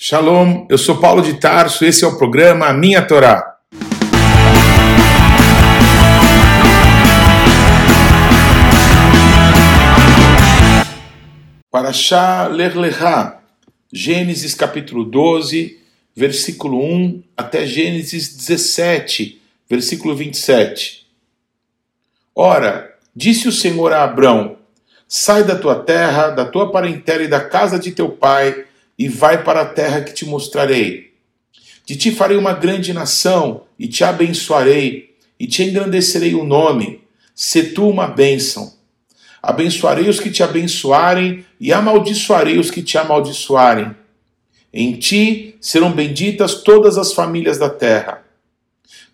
Shalom, eu sou Paulo de Tarso, esse é o programa A Minha Torá. Parashá Ler Lechá, Gênesis capítulo 12, versículo 1 até Gênesis 17, versículo 27. Ora, disse o Senhor a Abrão: Sai da tua terra, da tua parentela e da casa de teu pai, e vai para a terra que te mostrarei. De ti farei uma grande nação, e te abençoarei, e te engrandecerei o nome. Se tu uma bênção. Abençoarei os que te abençoarem, e amaldiçoarei os que te amaldiçoarem. Em ti serão benditas todas as famílias da terra.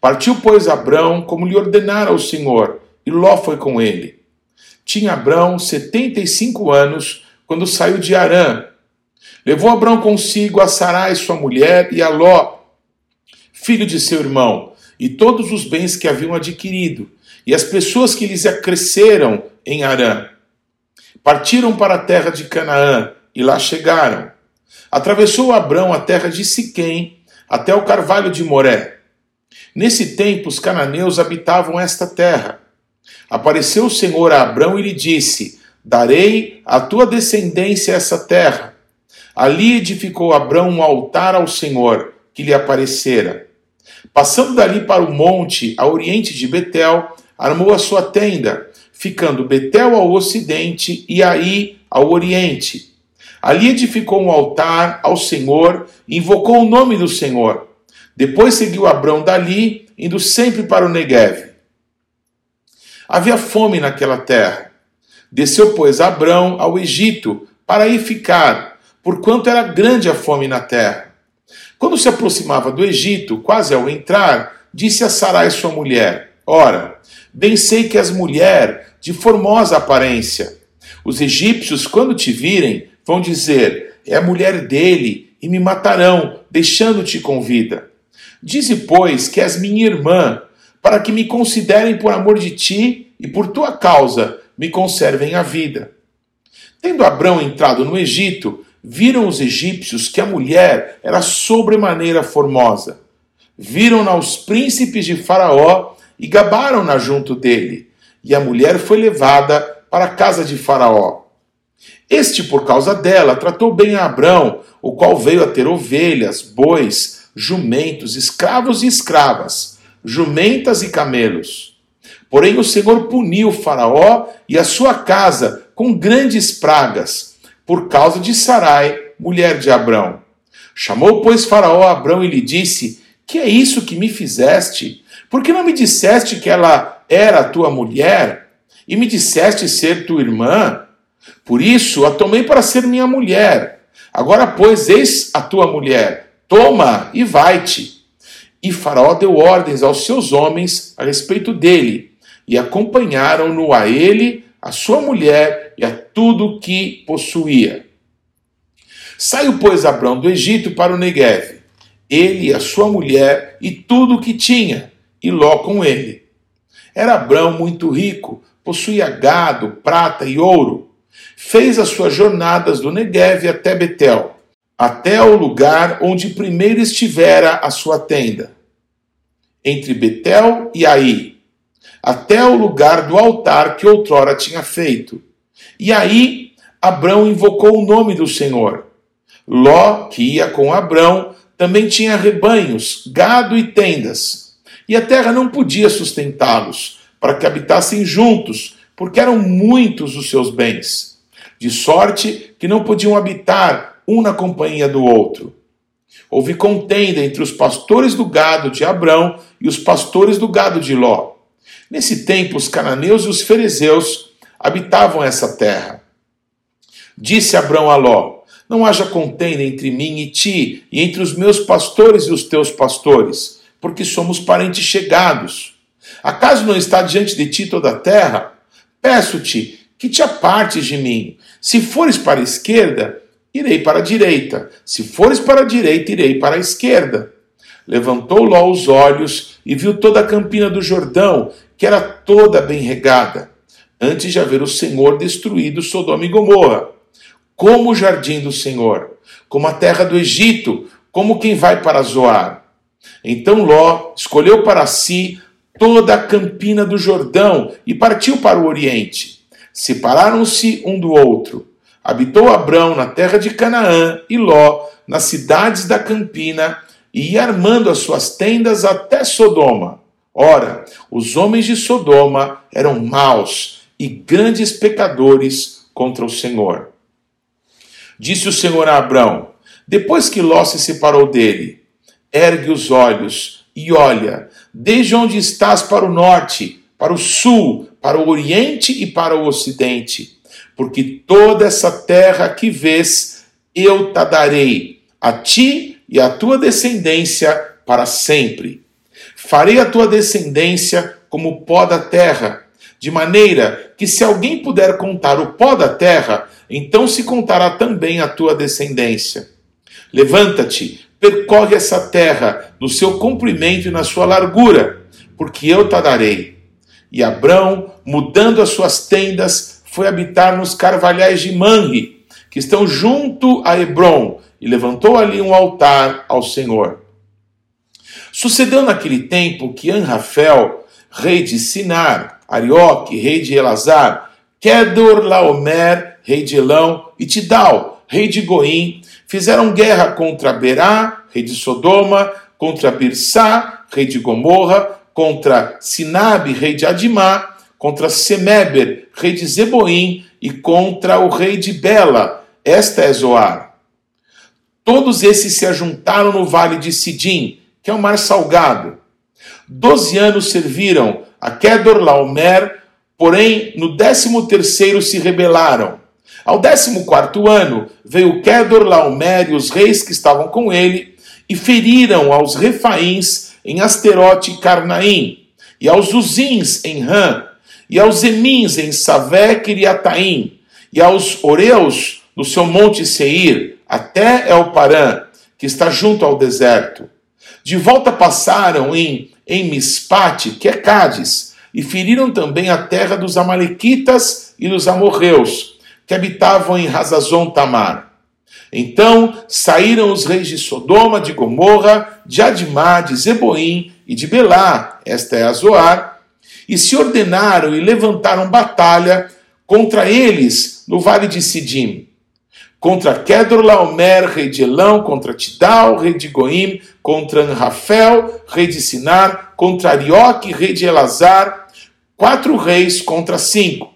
Partiu, pois, Abrão, como lhe ordenara o Senhor, e Ló foi com ele. Tinha Abrão setenta e cinco anos quando saiu de Arã. Levou Abrão consigo a Sarai, sua mulher, e a Ló, filho de seu irmão, e todos os bens que haviam adquirido, e as pessoas que lhes acresceram em Arã. Partiram para a terra de Canaã, e lá chegaram. Atravessou Abrão a terra de Siquém, até o carvalho de Moré. Nesse tempo, os cananeus habitavam esta terra. Apareceu o Senhor a Abrão e lhe disse: Darei à tua descendência essa terra. Ali edificou Abrão um altar ao Senhor, que lhe aparecera. Passando dali para o monte, a oriente de Betel, armou a sua tenda, ficando Betel ao ocidente e aí ao oriente. Ali edificou um altar ao Senhor e invocou o nome do Senhor. Depois seguiu Abrão dali, indo sempre para o Negueve. Havia fome naquela terra. Desceu, pois, Abrão ao Egito para aí ficar, porquanto era grande a fome na terra. Quando se aproximava do Egito, quase ao entrar, disse a Sarai sua mulher: Ora, bem sei que és mulher de formosa aparência. Os egípcios, quando te virem, vão dizer: É mulher dele, e me matarão, deixando-te com vida. Dize, pois, que és minha irmã, para que me considerem por amor de ti e por tua causa me conservem a vida. Tendo Abrão entrado no Egito, viram os egípcios que a mulher era sobremaneira formosa. Viram-na os príncipes de Faraó e gabaram-na junto dele. E a mulher foi levada para a casa de Faraó. Este, por causa dela, tratou bem a Abrão, o qual veio a ter ovelhas, bois, jumentos, escravos e escravas jumentas e camelos. Porém, o Senhor puniu Faraó e a sua casa com grandes pragas, por causa de Sarai, mulher de Abrão. Chamou, pois, Faraó a Abrão e lhe disse: Que é isso que me fizeste? Por que não me disseste que ela era tua mulher? E me disseste ser tua irmã? Por isso a tomei para ser minha mulher. Agora, pois, eis a tua mulher. Toma e vai-te. E Faraó deu ordens aos seus homens a respeito dele, e acompanharam-no a ele, a sua mulher e a tudo que possuía. Saiu, pois, Abrão do Egito para o Negueve, ele e a sua mulher e tudo o que tinha, e Ló com ele. Era Abrão muito rico, possuía gado, prata e ouro. Fez as suas jornadas do Negueve até Betel até ao lugar onde primeiro estivera a sua tenda, entre Betel e Aí, até o lugar do altar que outrora tinha feito. E aí Abrão invocou o nome do Senhor. Ló, que ia com Abrão, também tinha rebanhos, gado e tendas. E a terra não podia sustentá-los, para que habitassem juntos, porque eram muitos os seus bens. De sorte que não podiam habitar um na companhia do outro. Houve contenda entre os pastores do gado de Abrão e os pastores do gado de Ló. Nesse tempo, os cananeus e os fariseus habitavam essa terra. Disse Abrão a Ló: Não haja contenda entre mim e ti, e entre os meus pastores e os teus pastores, porque somos parentes chegados. Acaso não está diante de ti toda a terra? Peço-te que te apartes de mim. Se fores para a esquerda, irei para a direita. Se fores para a direita, irei para a esquerda. Levantou Ló os olhos e viu toda a campina do Jordão, que era toda bem regada, antes de haver o Senhor destruído Sodoma e Gomorra. como o jardim do Senhor, como a terra do Egito, como quem vai para Zoar. Então Ló escolheu para si toda a campina do Jordão e partiu para o oriente. Separaram-se um do outro. Habitou Abrão na terra de Canaã e Ló nas cidades da campina e ia armando as suas tendas até Sodoma. Ora, os homens de Sodoma eram maus e grandes pecadores contra o Senhor. Disse o Senhor a Abrão, depois que Ló se separou dele: Ergue os olhos e olha, desde onde estás para o norte, para o sul, para o oriente e para o ocidente, porque toda essa terra que vês, eu te darei a ti e à tua descendência para sempre. Farei a tua descendência como o pó da terra, de maneira que se alguém puder contar o pó da terra, então se contará também a tua descendência. Levanta-te, percorre essa terra no seu comprimento e na sua largura, porque eu te darei. E Abrão, mudando as suas tendas, foi habitar nos carvalhais de Manre, que estão junto a Hebron, e levantou ali um altar ao Senhor. Sucedeu naquele tempo que Anrafel, rei de Sinar, Arioque, rei de Elazar, Kedor Laomer, rei de Elão, e Tidal, rei de Goim, fizeram guerra contra Berá, rei de Sodoma, contra Birsá, rei de Gomorra, contra Sinabe, rei de Adimá, contra Semeber, rei de Zeboim, e contra o rei de Bela. Esta é Zoar. Todos esses se ajuntaram no vale de Sidim, que é o mar salgado. Doze anos serviram a Kedor Laomer, porém no décimo terceiro se rebelaram. Ao décimo quarto ano veio Kedor Laomer e os reis que estavam com ele e feriram aos refaíns em Asterote e Carnaim, e aos Uzins em Ram, e aos Emins em Savé Kiriataim, e aos Oreus no seu monte Seir, até Elparã, que está junto ao deserto. De volta passaram em, em Mispate, que é Cádiz, e feriram também a terra dos Amalequitas e dos Amorreus, que habitavam em Razazon Tamar. Então saíram os reis de Sodoma, de Gomorra, de Adimá, de Zeboim e de Belá, esta é a Zoar, e se ordenaram e levantaram batalha contra eles no vale de Sidim contra Kedorlaomer, rei de Elão, contra Tidal, rei de Goim, contra Anrafel, rei de Sinar, contra Arioque, rei de Elazar, quatro reis contra cinco.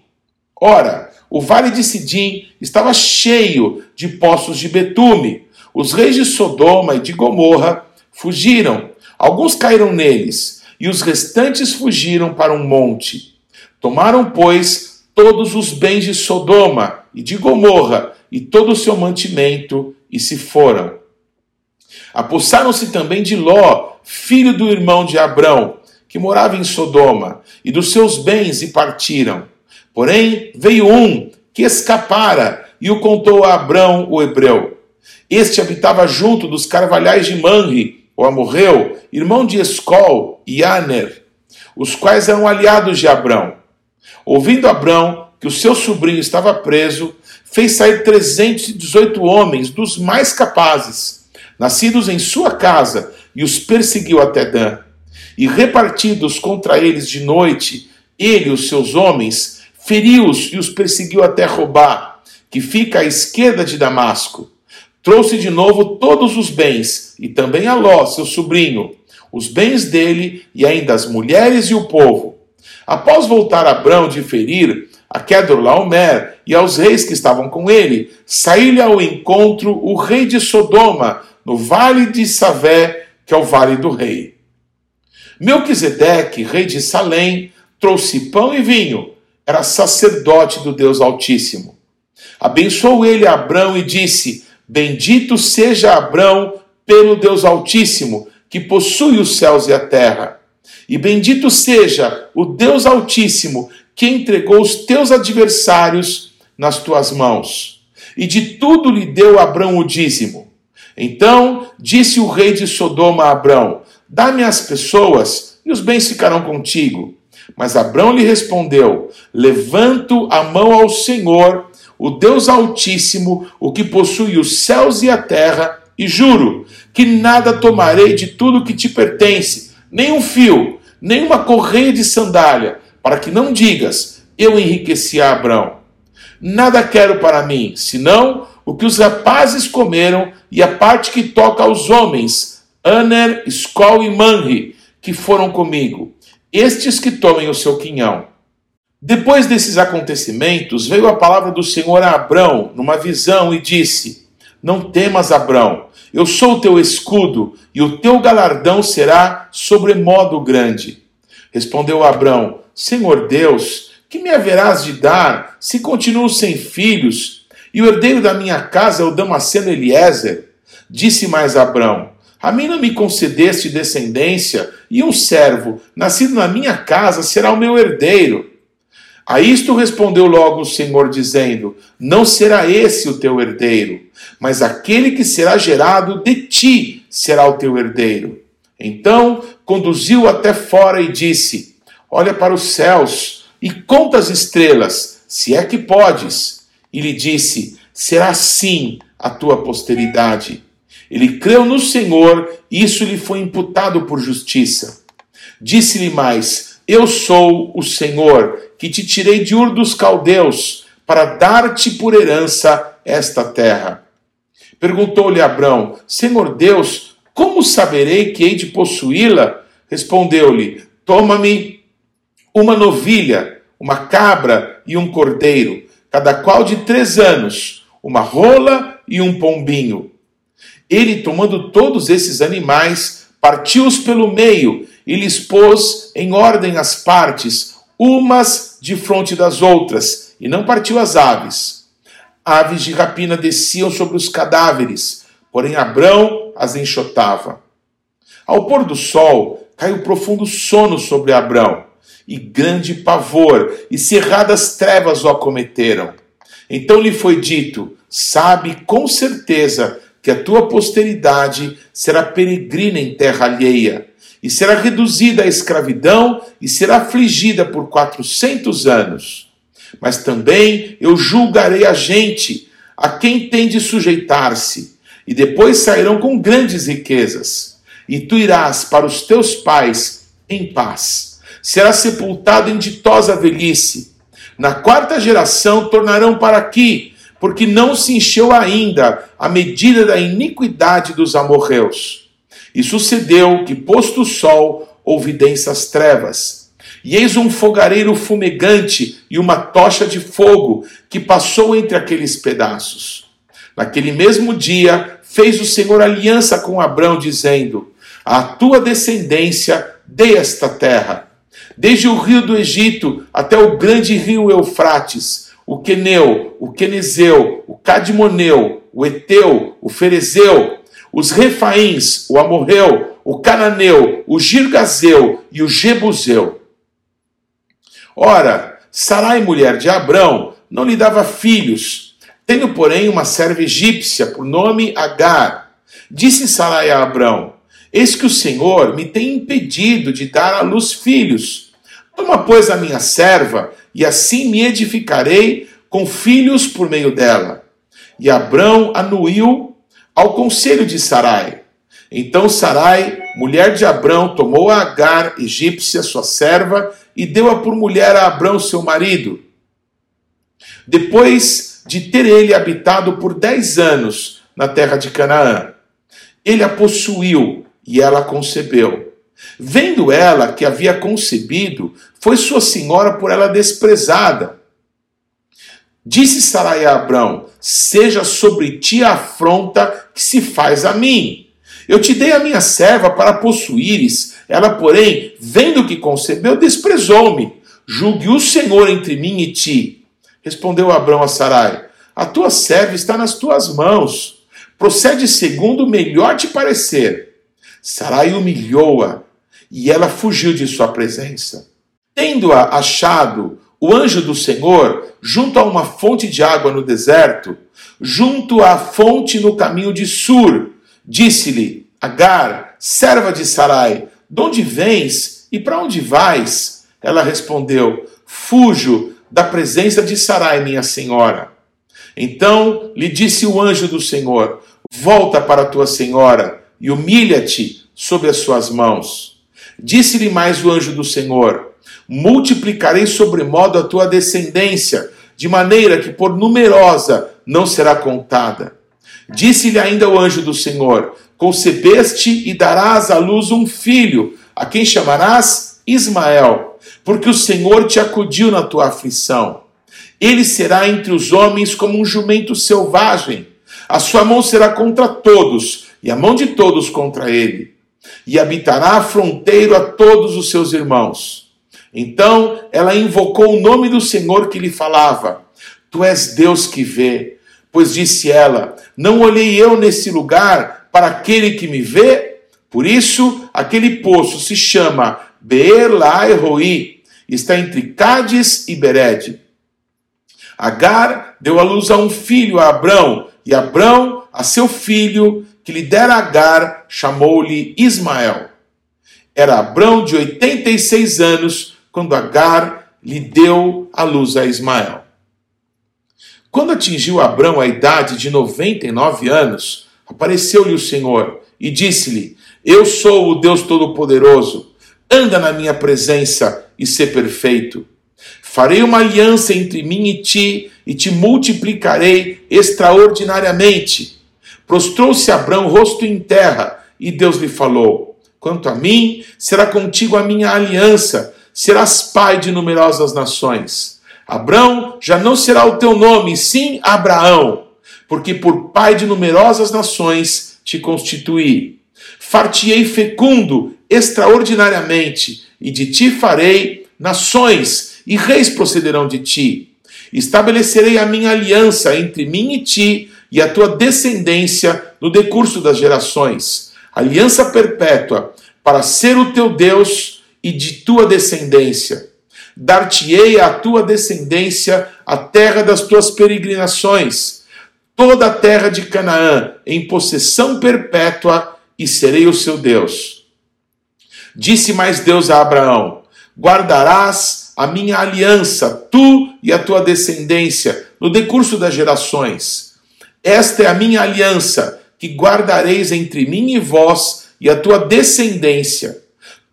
Ora, o vale de Sidim estava cheio de poços de betume. Os reis de Sodoma e de Gomorra fugiram. Alguns caíram neles, e os restantes fugiram para um monte. Tomaram, pois, todos os bens de Sodoma e de Gomorra, e todo o seu mantimento, e se foram. Apossaram-se também de Ló, filho do irmão de Abrão, que morava em Sodoma, e dos seus bens, e partiram. Porém, veio um que escapara e o contou a Abrão, o hebreu. Este habitava junto dos carvalhais de Manre, o amorreu, irmão de Escol e Aner, os quais eram aliados de Abrão. Ouvindo Abrão que o seu sobrinho estava preso, fez sair 318 homens dos mais capazes, nascidos em sua casa, e os perseguiu até Dan. E repartidos contra eles de noite, ele e os seus homens, feriu-os e os perseguiu até Robá, que fica à esquerda de Damasco. Trouxe de novo todos os bens, e também a Ló, seu sobrinho, os bens dele e ainda as mulheres e o povo. Após voltar Abrão de ferir, a Kedorlaomer e aos reis que estavam com ele, saiu-lhe ao encontro o rei de Sodoma, no vale de Savé, que é o vale do rei. Melquisedeque, rei de Salém, trouxe pão e vinho, era sacerdote do Deus Altíssimo. Abençoou ele Abrão e disse: Bendito seja Abrão pelo Deus Altíssimo, que possui os céus e a terra. E bendito seja o Deus Altíssimo, que entregou os teus adversários nas tuas mãos. E de tudo lhe deu Abrão o dízimo. Então disse o rei de Sodoma a Abrão: Dá-me as pessoas, e os bens ficarão contigo. Mas Abrão lhe respondeu: Levanto a mão ao Senhor, o Deus Altíssimo, o que possui os céus e a terra, e juro que nada tomarei de tudo que te pertence, nem um fio, nem uma correia de sandália, para que não digas: Eu enriqueci a Abrão. Nada quero para mim, senão o que os rapazes comeram e a parte que toca aos homens, Aner, Skol e Manri, que foram comigo, estes que tomem o seu quinhão. Depois desses acontecimentos, veio a palavra do Senhor a Abrão numa visão e disse: Não temas, Abrão, eu sou o teu escudo, e o teu galardão será sobremodo grande. Respondeu Abrão: Senhor Deus, que me haverás de dar se continuo sem filhos, e o herdeiro da minha casa é o Damasceno Eliezer? Disse mais Abrão: A mim não me concedeste descendência, e um servo, nascido na minha casa, será o meu herdeiro. A isto respondeu logo o Senhor, dizendo: Não será esse o teu herdeiro, mas aquele que será gerado de ti será o teu herdeiro. Então conduziu até fora e disse: Olha para os céus e conta as estrelas, se é que podes. E lhe disse: Será sim a tua posteridade. Ele creu no Senhor, e isso lhe foi imputado por justiça. Disse-lhe mais: Eu sou o Senhor que te tirei de Ur dos Caldeus, para dar-te por herança esta terra. Perguntou-lhe Abrão: Senhor Deus, como saberei que hei de possuí-la? Respondeu-lhe: Toma-me uma novilha, uma cabra e um cordeiro, cada qual de três anos, uma rola e um pombinho. Ele, tomando todos esses animais, partiu-os pelo meio e lhes pôs em ordem as partes, umas de fronte das outras, e não partiu as aves. Aves de rapina desciam sobre os cadáveres, porém Abrão as enxotava. Ao pôr do sol, caiu profundo sono sobre Abrão, e grande pavor e cerradas trevas o acometeram. Então lhe foi dito: Sabe com certeza que a tua posteridade será peregrina em terra alheia e será reduzida à escravidão e será afligida por quatrocentos anos. Mas também eu julgarei a gente a quem tem de sujeitar-se, e depois sairão com grandes riquezas, e tu irás para os teus pais em paz. Será sepultado em ditosa velhice. Na quarta geração tornarão para aqui, porque não se encheu ainda a medida da iniquidade dos amorreus. E sucedeu que, posto o sol, houve densas trevas. E eis um fogareiro fumegante e uma tocha de fogo que passou entre aqueles pedaços. Naquele mesmo dia, fez o Senhor aliança com Abrão, dizendo: A tua descendência dê esta terra, desde o rio do Egito até o grande rio Eufrates, o Queneu, o Quenezeu, o Cadmoneu, o Eteu, o Ferezeu, os Refaíns, o Amorreu, o Cananeu, o Girgazeu e o Jebuseu. Ora, Sarai, mulher de Abrão, não lhe dava filhos, tendo, porém, uma serva egípcia, por nome Agar. Disse Sarai a Abrão: Eis que o Senhor me tem impedido de dar à luz filhos. Toma, pois, a minha serva, e assim me edificarei com filhos por meio dela. E Abrão anuiu ao conselho de Sarai. Então Sarai, mulher de Abrão, tomou a Agar, egípcia, sua serva, e deu-a por mulher a Abrão, seu marido. Depois de ter ele habitado por dez anos na terra de Canaã, ele a possuiu e ela concebeu. Vendo ela que havia concebido, foi sua senhora por ela desprezada. Disse Sarai a Abrão: Seja sobre ti a afronta que se faz a mim. Eu te dei a minha serva para possuíres, ela, porém, vendo que concebeu, desprezou-me. Julgue o Senhor entre mim e ti. Respondeu Abrão a Sarai: A tua serva está nas tuas mãos. Procede segundo o melhor te parecer. Sarai humilhou-a e ela fugiu de sua presença. Tendo-a achado, o anjo do Senhor, junto a uma fonte de água no deserto, junto à fonte no caminho de Sur, disse-lhe: Agar, serva de Sarai, de onde vens e para onde vais? Ela respondeu: Fujo da presença de Sarai, minha senhora. Então lhe disse o anjo do Senhor: Volta para tua senhora e humilha-te sobre as suas mãos. Disse-lhe mais o anjo do Senhor: Multiplicarei sobremodo a tua descendência, de maneira que por numerosa não será contada. Disse-lhe ainda o anjo do Senhor: Concebeste e darás à luz um filho, a quem chamarás Ismael, porque o Senhor te acudiu na tua aflição. Ele será entre os homens como um jumento selvagem. A sua mão será contra todos, e a mão de todos contra ele. E habitará fronteiro a todos os seus irmãos. Então ela invocou o nome do Senhor que lhe falava: Tu és Deus que vê. Pois disse ela: Não olhei eu nesse lugar para aquele que me vê? Por isso, aquele poço se chama Beer está entre Cádiz e Bered. Agar deu à luz a um filho, a Abrão, e Abrão a seu filho, que lhe dera Agar, chamou-lhe Ismael. Era Abrão de 86 anos quando Agar lhe deu a luz a Ismael. Quando atingiu Abrão a idade de 99 anos, apareceu-lhe o Senhor e disse-lhe: Eu sou o Deus Todo-Poderoso, anda na minha presença e sê perfeito. Farei uma aliança entre mim e ti, e te multiplicarei extraordinariamente. Prostrou-se Abrão, rosto em terra, e Deus lhe falou: Quanto a mim, será contigo a minha aliança, serás pai de numerosas nações. Abrão já não será o teu nome, sim Abraão, porque por pai de numerosas nações te constituí. Fartiei fecundo extraordinariamente, e de ti farei nações e reis procederão de ti. Estabelecerei a minha aliança entre mim e ti e a tua descendência no decurso das gerações. Aliança perpétua para ser o teu Deus e de tua descendência. Dar-te-ei à tua descendência a terra das tuas peregrinações, toda a terra de Canaã, em possessão perpétua, e serei o seu Deus. Disse mais Deus a Abraão: Guardarás a minha aliança, tu e a tua descendência, no decurso das gerações. Esta é a minha aliança, que guardareis entre mim e vós e a tua descendência.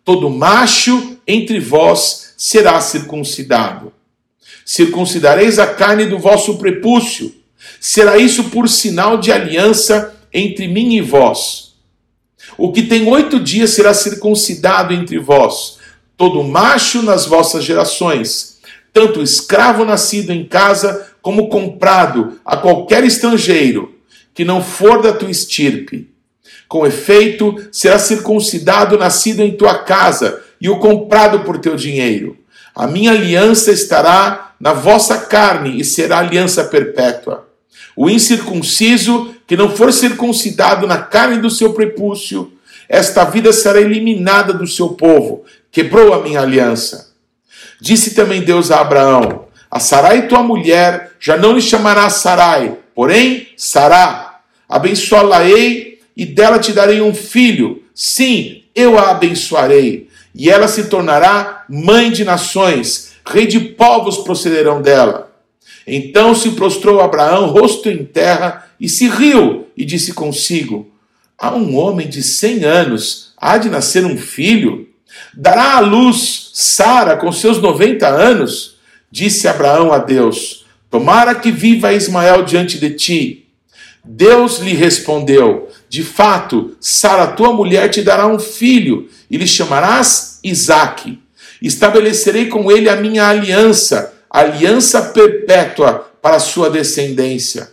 Todo macho entre vós será circuncidado. Circuncidareis a carne do vosso prepúcio. Será isso por sinal de aliança entre mim e vós. O que tem oito dias será circuncidado entre vós todo macho nas vossas gerações, tanto escravo nascido em casa como comprado a qualquer estrangeiro, que não for da tua estirpe. Com efeito, será circuncidado nascido em tua casa e o comprado por teu dinheiro. A minha aliança estará na vossa carne e será aliança perpétua. O incircunciso que não for circuncidado na carne do seu prepúcio, esta vida será eliminada do seu povo, quebrou a minha aliança. Disse também Deus a Abraão: A Sarai, tua mulher, já não lhe chamará Sarai, porém Sará. Abençoá-la-ei e dela te darei um filho. Sim, eu a abençoarei. E ela se tornará mãe de nações, rei de povos procederão dela. Então se prostrou Abraão, rosto em terra, e se riu, e disse consigo: A um homem de cem anos há de nascer um filho? Dará à luz Sara com seus 90 anos? Disse Abraão a Deus: Tomara que viva Ismael diante de ti. Deus lhe respondeu: De fato, Sara, tua mulher, te dará um filho, e lhe chamarás Isaque. Estabelecerei com ele a minha aliança, aliança perpétua para a sua descendência.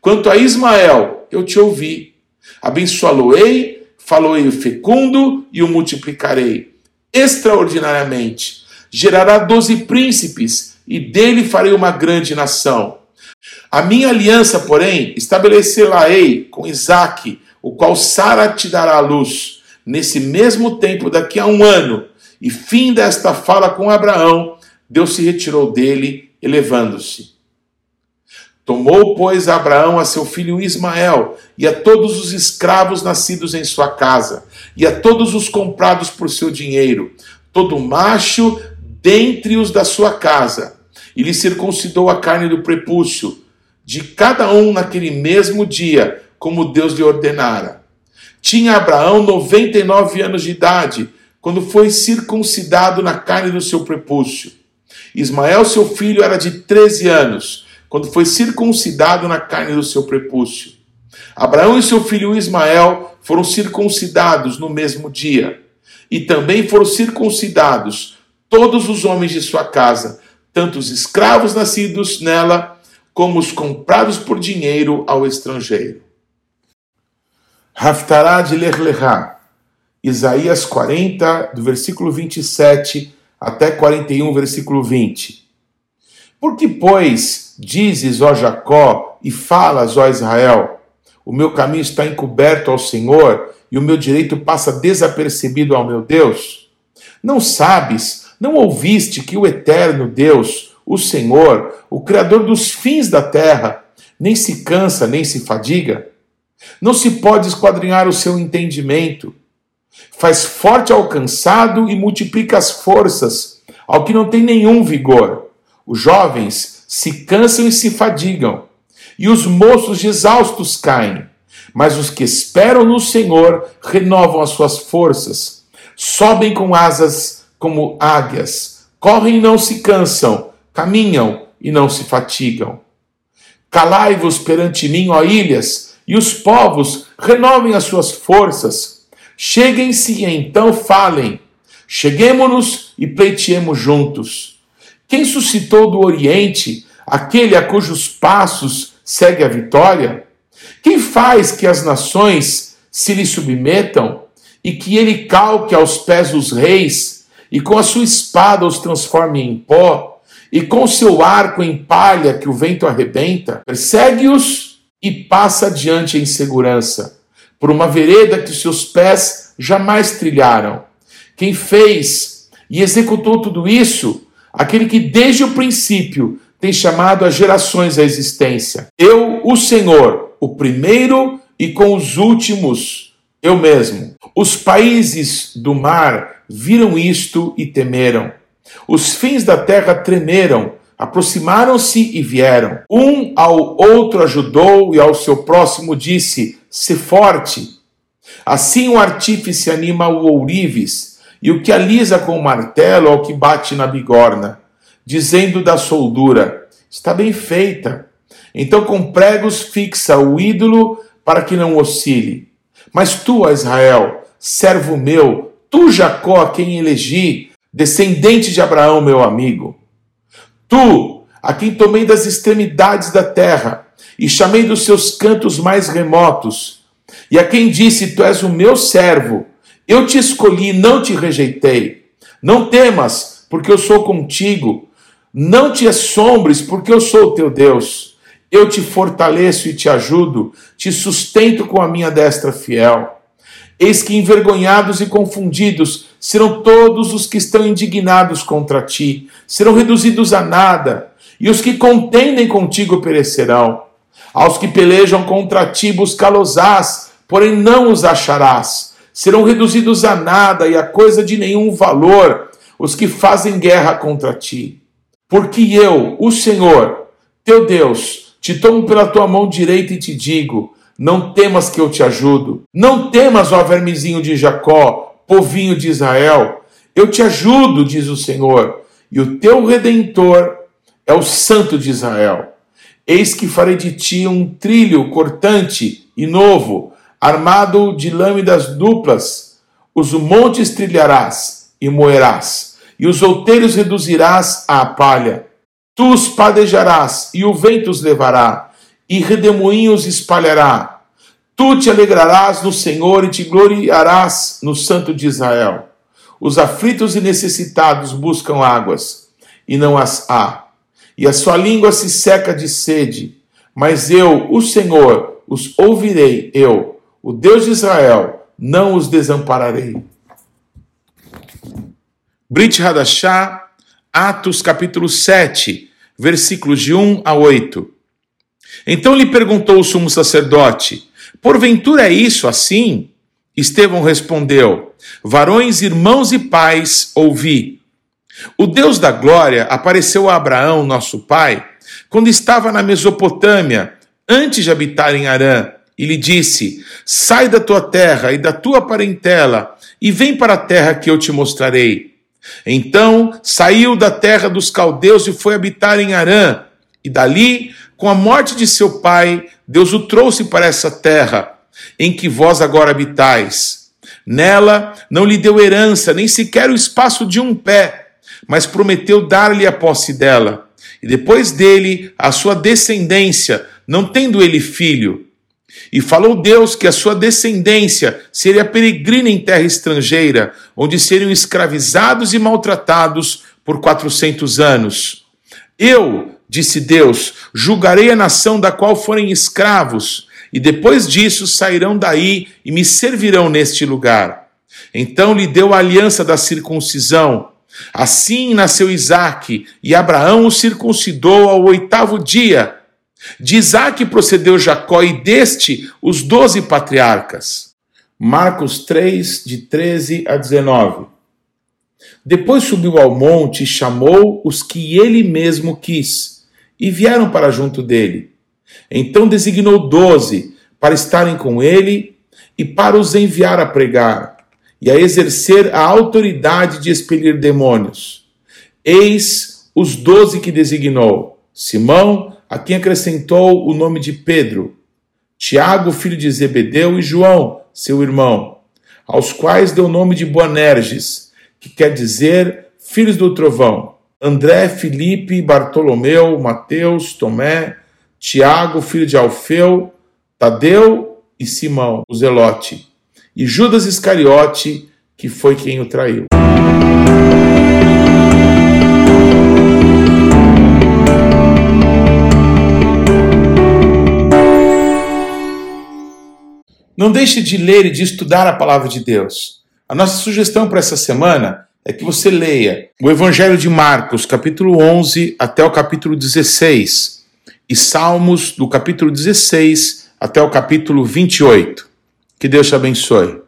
Quanto a Ismael, eu te ouvi. Abençoá-lo-ei, falou-ei o fecundo e o multiplicarei extraordinariamente. Gerará doze príncipes, e dele farei uma grande nação. A minha aliança, porém, estabelecer-la-ei com Isaque, o qual Sara te dará a luz, nesse mesmo tempo, daqui a um ano. E fim desta fala com Abraão, Deus se retirou dele, elevando-se. Tomou, pois, Abraão a seu filho Ismael e a todos os escravos nascidos em sua casa, e a todos os comprados por seu dinheiro, todo macho dentre os da sua casa, e lhe circuncidou a carne do prepúcio. de cada um naquele mesmo dia, como Deus lhe ordenara. Tinha Abraão 99 anos de idade, quando foi circuncidado na carne do seu prepúcio. Ismael, seu filho, era de 13 anos, quando foi circuncidado na carne do seu prepúcio. Abraão e seu filho Ismael foram circuncidados no mesmo dia. E também foram circuncidados todos os homens de sua casa, tanto os escravos nascidos nela, como os comprados por dinheiro ao estrangeiro. Haftará de Lerlechá, Isaías 40, do versículo 27 até 41, versículo 20. Por que, pois, dizes, ó Jacó, e falas, ó Israel, o meu caminho está encoberto ao Senhor e o meu direito passa desapercebido ao meu Deus? Não sabes, não ouviste que o eterno Deus, o Senhor, o Criador dos fins da terra, nem se cansa nem se fadiga? Não se pode esquadrinhar o seu entendimento. Faz forte ao cansado e multiplica as forças ao que não tem nenhum vigor. Os jovens se cansam e se fadigam, e os moços exaustos caem. Mas os que esperam no Senhor renovam as suas forças, sobem com asas como águias, correm e não se cansam, caminham e não se fatigam. Calai-vos perante mim, ó ilhas, e os povos renovem as suas forças. Cheguem-se e então falem. Cheguemo-nos e pleiteemos juntos. Quem suscitou do Oriente aquele a cujos passos segue a vitória? Quem faz que as nações se lhe submetam e que ele calque aos pés os reis e com a sua espada os transforme em pó e com seu arco em palha que o vento arrebenta? Persegue-os e passa adiante em segurança, por uma vereda que seus pés jamais trilharam. Quem fez e executou tudo isso, aquele que desde o princípio tem chamado as gerações à existência. Eu, o Senhor, o primeiro e com os últimos, eu mesmo. Os países do mar viram isto e temeram. Os fins da terra tremeram Aproximaram-se e vieram. Um ao outro ajudou e ao seu próximo disse: Se forte. Assim o artífice anima o ourives, e o que alisa com o martelo ao que bate na bigorna, dizendo da soldura: Está bem feita. Então com pregos fixa o ídolo para que não oscile. Mas tu, Israel, servo meu, tu, Jacó, a quem elegi, descendente de Abraão, meu amigo, Tu, a quem tomei das extremidades da terra e chamei dos seus cantos mais remotos, e a quem disse: Tu és o meu servo, eu te escolhi, não te rejeitei. Não temas, porque eu sou contigo. Não te assombres, porque eu sou o teu Deus. Eu te fortaleço e te ajudo, te sustento com a minha destra fiel. Eis que envergonhados e confundidos serão todos os que estão indignados contra ti, serão reduzidos a nada, e os que contendem contigo perecerão. Aos que pelejam contra ti buscá-los-ás, porém não os acharás. Serão reduzidos a nada e a coisa de nenhum valor os que fazem guerra contra ti. Porque eu, o Senhor, teu Deus, te tomo pela tua mão direita e te digo: não temas que eu te ajudo. Não temas, ó vermezinho de Jacó, povinho de Israel. Eu te ajudo, diz o Senhor, e o teu redentor é o Santo de Israel. Eis que farei de ti um trilho cortante e novo, armado de lâminas duplas. Os montes trilharás e moerás, e os outeiros reduzirás à palha. Tu os padejarás, e o vento os levará e redemoinhos espalhará. Tu te alegrarás no Senhor e te gloriarás no Santo de Israel. Os aflitos e necessitados buscam águas, e não as há. E a sua língua se seca de sede. Mas eu, o Senhor, os ouvirei, eu, o Deus de Israel, não os desampararei. Brit Hadashah, Atos capítulo 7, versículos de 1 a 8. Então lhe perguntou o sumo sacerdote: Porventura é isso assim? Estevão respondeu: Varões, irmãos e pais, ouvi. O Deus da glória apareceu a Abraão, nosso pai, quando estava na Mesopotâmia, antes de habitar em Arã, e lhe disse: Sai da tua terra e da tua parentela, e vem para a terra que eu te mostrarei. Então saiu da terra dos caldeus e foi habitar em Arã, e dali, com a morte de seu pai, Deus o trouxe para essa terra, em que vós agora habitais. Nela não lhe deu herança, nem sequer o espaço de um pé, mas prometeu dar-lhe a posse dela. E depois dele, a sua descendência, não tendo ele filho, e falou Deus que a sua descendência seria peregrina em terra estrangeira, onde seriam escravizados e maltratados por quatrocentos anos. Eu, disse Deus, julgarei a nação da qual forem escravos, e depois disso sairão daí e me servirão neste lugar. Então lhe deu a aliança da circuncisão. Assim nasceu Isaque, e Abraão o circuncidou ao oitavo dia de Isaac procedeu Jacó e deste os doze patriarcas. Marcos 3, de 13 a 19. Depois subiu ao monte e chamou os que ele mesmo quis, e vieram para junto dele. Então designou doze para estarem com ele e para os enviar a pregar e a exercer a autoridade de expelir demônios. Eis os doze que designou: Simão, a quem acrescentou o nome de Pedro, Tiago, filho de Zebedeu, e João, seu irmão, aos quais deu o nome de Boanerges, que quer dizer filhos do trovão, André, Filipe, Bartolomeu, Mateus, Tomé, Tiago, filho de Alfeu, Tadeu e Simão, o Zelote, e Judas Iscariote, que foi quem o traiu. Não deixe de ler e de estudar a palavra de Deus. A nossa sugestão para essa semana é que você leia o Evangelho de Marcos, capítulo 11 até o capítulo 16, e Salmos, do capítulo 16 até o capítulo 28. Que Deus te abençoe.